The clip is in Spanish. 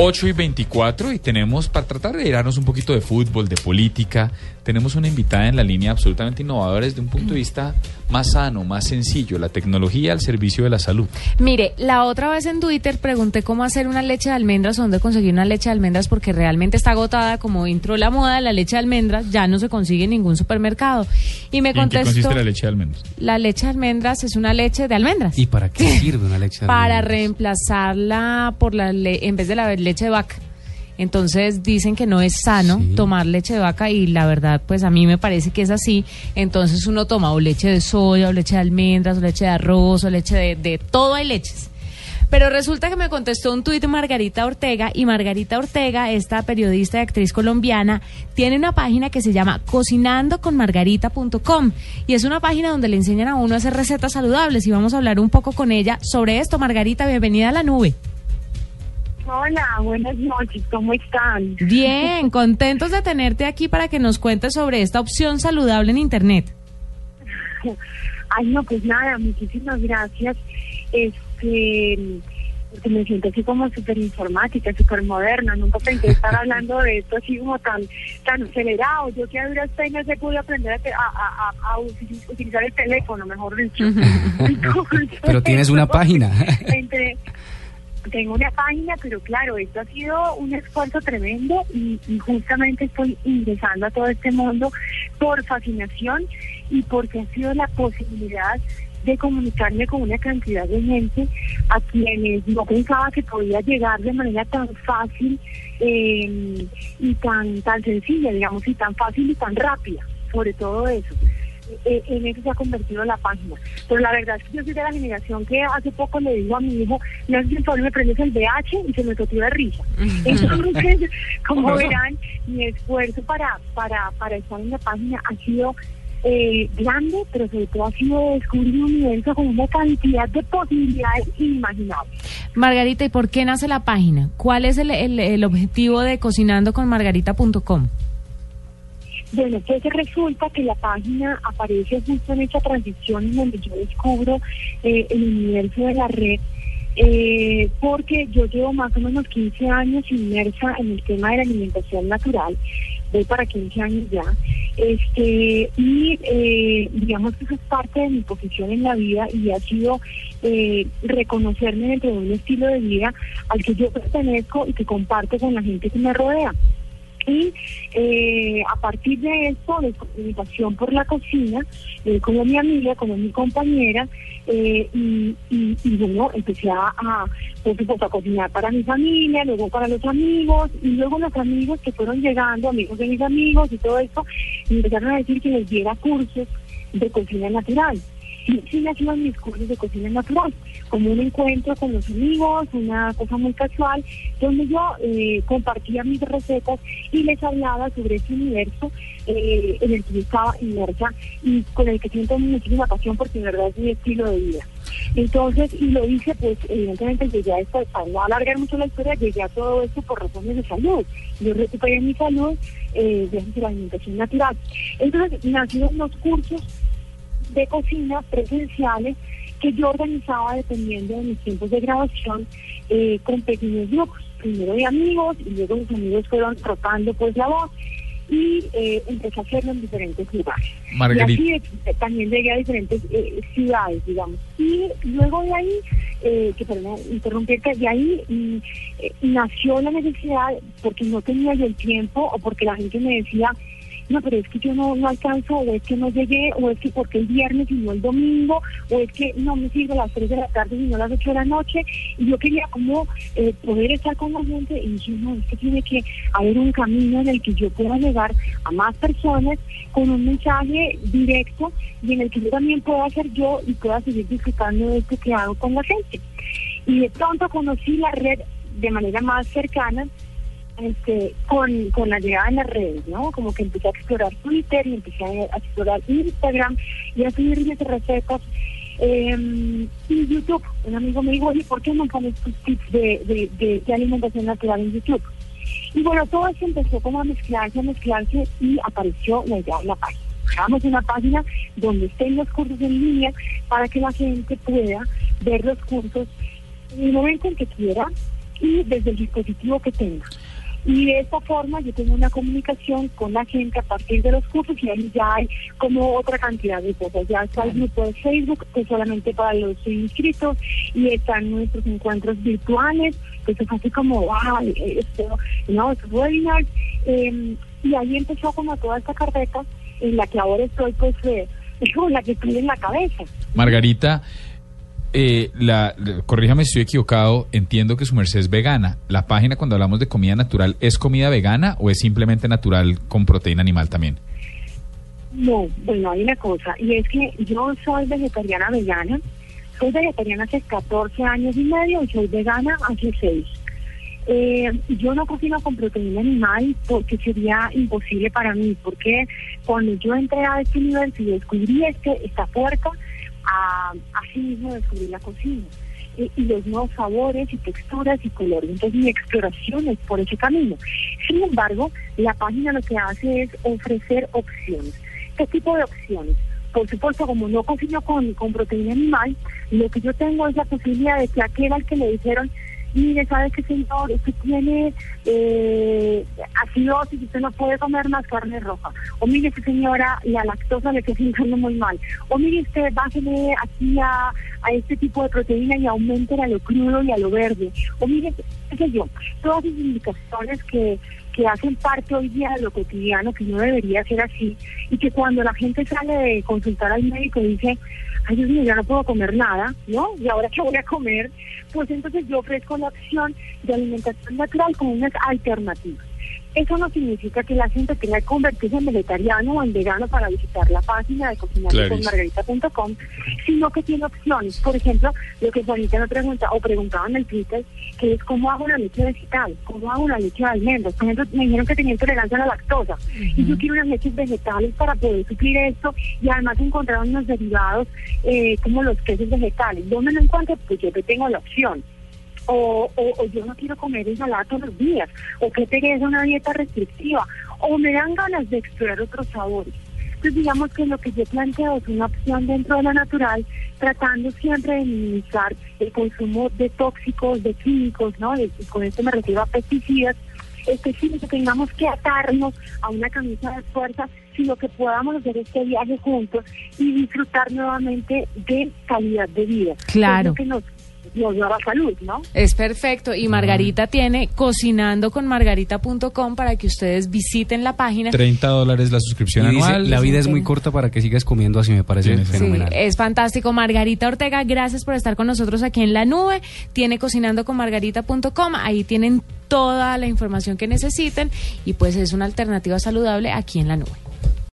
8 y 24 y tenemos, para tratar de irnos un poquito de fútbol, de política, tenemos una invitada en la línea absolutamente innovadora desde un punto de vista más sano, más sencillo, la tecnología al servicio de la salud. Mire, la otra vez en Twitter pregunté cómo hacer una leche de almendras o dónde conseguir una leche de almendras porque realmente está agotada, como entró la moda la leche de almendras, ya no se consigue en ningún supermercado. Y me contestó... ¿En qué consiste la leche de almendras? La leche de almendras es una leche de almendras. ¿Y para qué sirve una leche de almendras? Para reemplazarla por la en vez de la leche de vaca. Entonces dicen que no es sano tomar leche de vaca y la verdad pues a mí me parece que es así. Entonces uno toma o leche de soya o leche de almendras o leche de arroz o leche de, de todo hay leches. Pero resulta que me contestó un tuit Margarita Ortega y Margarita Ortega, esta periodista y actriz colombiana, tiene una página que se llama cocinandoconmargarita.com y es una página donde le enseñan a uno a hacer recetas saludables y vamos a hablar un poco con ella sobre esto. Margarita, bienvenida a la nube. Hola, buenas noches, ¿cómo están? Bien, contentos de tenerte aquí para que nos cuentes sobre esta opción saludable en Internet. Ay, no, pues nada, muchísimas gracias. Este, porque me siento así como súper informática, súper moderna. Nunca pensé estar hablando de esto así como tan tan acelerado. Yo que a duras penas he podido aprender a, a, utilizar el teléfono, mejor dicho. Pero tienes una página. Entre, tengo una página, pero claro, esto ha sido un esfuerzo tremendo y, justamente estoy ingresando a todo este mundo por fascinación y porque ha sido la posibilidad de comunicarme con una cantidad de gente a quienes no pensaba que podía llegar de manera tan fácil eh, y tan tan sencilla, digamos, y tan fácil y tan rápida, sobre todo eso. Eh, en eso se ha convertido la página. Pero la verdad es que yo soy de la generación que hace poco le digo a mi hijo, no es que me prendes el VH y se me totió de risa. Entonces, como verán, mi esfuerzo para, para, para estar en la página ha sido eh, grande, pero sobre todo ha sido descubrir un universo con una cantidad de posibilidades inimaginables. Margarita, ¿y por qué nace la página? ¿Cuál es el, el, el objetivo de cocinandoconmargarita.com? Bueno, pues resulta que la página aparece justo en esta transición en donde yo descubro eh, el universo de la red, eh, porque yo llevo más o menos 15 años inmersa en el tema de la alimentación natural, voy para 15 años ya, este y eh, digamos que eso es parte de mi posición en la vida y ha sido reconocerme dentro de un estilo de vida al que yo pertenezco y que comparto con la gente que me rodea. Y eh, a partir de esto, de comunicación por la cocina, eh, como mi amiga, como mi compañera, eh, y, bueno, empecé a, por supuesto, a cocinar para mi familia, luego para los amigos, y luego los amigos que fueron llegando, amigos de mis amigos y todo eso, empezaron a decir que les diera cursos de cocina natural y sí nacieron mis cursos de cocina natural, como un encuentro con los amigos, una cosa muy casual, donde yo eh, compartía mis recetas y les hablaba sobre ese universo eh, en el que yo estaba inmersa y con el que siento muchísima pasión porque en verdad es mi estilo de vida. Entonces, y lo hice, pues evidentemente llegué a esto, para no alargar mucho la historia, llegué a todo esto por razones de salud. Yo recuperé mi salud eh, gracias la alimentación natural. Entonces, nacieron los cursos de cocina presenciales que yo organizaba dependiendo de mis tiempos de grabación eh, con pequeños grupos, primero de amigos y luego los amigos fueron rotando pues la voz y eh, empecé a hacerlo en diferentes lugares. Y así eh, también llegué a diferentes ciudades, digamos. Y luego de ahí, que perdón, interrumpirte, de ahí mm, nació la necesidad, porque no tenía yo el tiempo o porque la gente me decía, no, pero es que yo no, no alcanzo, o es que no llegué, o es que porque el viernes y no el domingo, o es que no me sirve a las 3 de la tarde y no a las 8 de la noche. Y yo quería como eh, poder estar con la gente y dije, no, es que tiene que haber un camino en el que yo pueda llegar a más personas con un mensaje directo y en el que yo también pueda ser yo y pueda seguir disfrutando de esto que hago con la gente. Y de pronto conocí la red de manera más cercana este, con, la llegada de las redes, ¿no? Como que empecé a explorar Twitter y empecé a, explorar Instagram y a subir mis recetas. Eh, YouTube, un amigo me dijo, oye, ¿por qué no pones tus tips de, de, alimentación natural en YouTube? Y bueno, todo eso empezó como a mezclarse, a mezclarse y apareció la de la página. Hagamos una página donde estén los cursos en línea para que la gente pueda ver los cursos en el momento en que quiera y desde el dispositivo que tenga. Y de esta forma yo tengo una comunicación con la gente a partir de los cursos y ahí ya hay como otra cantidad de cosas. Ya está el grupo de Facebook, que es solamente para los inscritos, y están nuestros encuentros virtuales, que es así como, wow, esto, no, webinars. Eh, y ahí empezó como toda esta carpeta en la que ahora estoy, pues, eh, con la que estoy en la cabeza. Margarita, eh, la, corríjame si estoy equivocado, entiendo que su merced es vegana. ¿La página cuando hablamos de comida natural es comida vegana o es simplemente natural con proteína animal también? No, bueno, hay una cosa, y es que yo soy vegetariana vegana, soy vegetariana hace 14 años y medio y soy vegana hace 6. Eh, yo no cocino con proteína animal porque sería imposible para mí, porque cuando yo entré a universo y descubrí este, esta puerta, a, así mismo descubrir la cocina. Y, los nuevos sabores y texturas y colores. Entonces mi exploración es por ese camino. Sin embargo, la página lo que hace es ofrecer opciones. ¿Qué tipo de opciones? Por supuesto, como no cocino con, con proteína animal, lo que yo tengo es la posibilidad de que aquel al que le dijeron, mire, ¿sabe qué, señor? Usted tiene eh, acidosis, usted no puede comer más carne roja. O mire, señora, la lactosa le está sintiendo muy mal. O mire, usted bájele aquí a, a este tipo de proteína y aumente a lo crudo y a lo verde. O mire, qué sé yo, todas esas indicaciones que que hacen parte hoy día de lo cotidiano, que no debería ser así, y que cuando la gente sale de consultar al médico y dice, ay Dios mío, ya no puedo comer nada, ¿no? ¿Y ahora qué voy a comer? Pues entonces yo ofrezco la opción de alimentación natural con unas alternativas. Eso no significa que la gente tenga que convertirse en vegetariano o en vegano para visitar la página de cocinarconmargarita.com, sino que tiene opciones. Por ejemplo, lo que Juanita me pregunta o preguntaba en el Twitter, que es cómo hago una leche vegetal, cómo hago una leche de almendras. Por ejemplo, me dijeron que tenía intolerancia a la lactosa y yo quiero unas leches vegetales para poder suplir esto y además encontrar unos derivados eh, como los quesos vegetales. ¿Dónde lo encuentro? Pues yo que tengo la opción o, o, yo no quiero comer ensalada todos los días, o que es una dieta restrictiva, o me dan ganas de explorar otros sabores. Entonces digamos que lo que yo planteo es una opción dentro de lo natural, tratando siempre de minimizar el consumo de tóxicos, de químicos, ¿no? Y con esto me refiero a pesticidas, es que sí, que tengamos que atarnos a una camisa de fuerza, sino que podamos hacer este viaje juntos y disfrutar nuevamente de calidad de vida. Claro nos daba salud, ¿no? Es perfecto. Y Margarita tiene cocinando con margarita.com para que ustedes visiten la página. 30 dólares la suscripción anual. la vida es muy corta para que sigas comiendo así, me parece fenomenal. es fantástico. Margarita Ortega, gracias por estar con nosotros aquí en la nube. Tiene cocinando con margarita.com. Ahí tienen toda la información que necesiten y pues es una alternativa saludable aquí en la nube.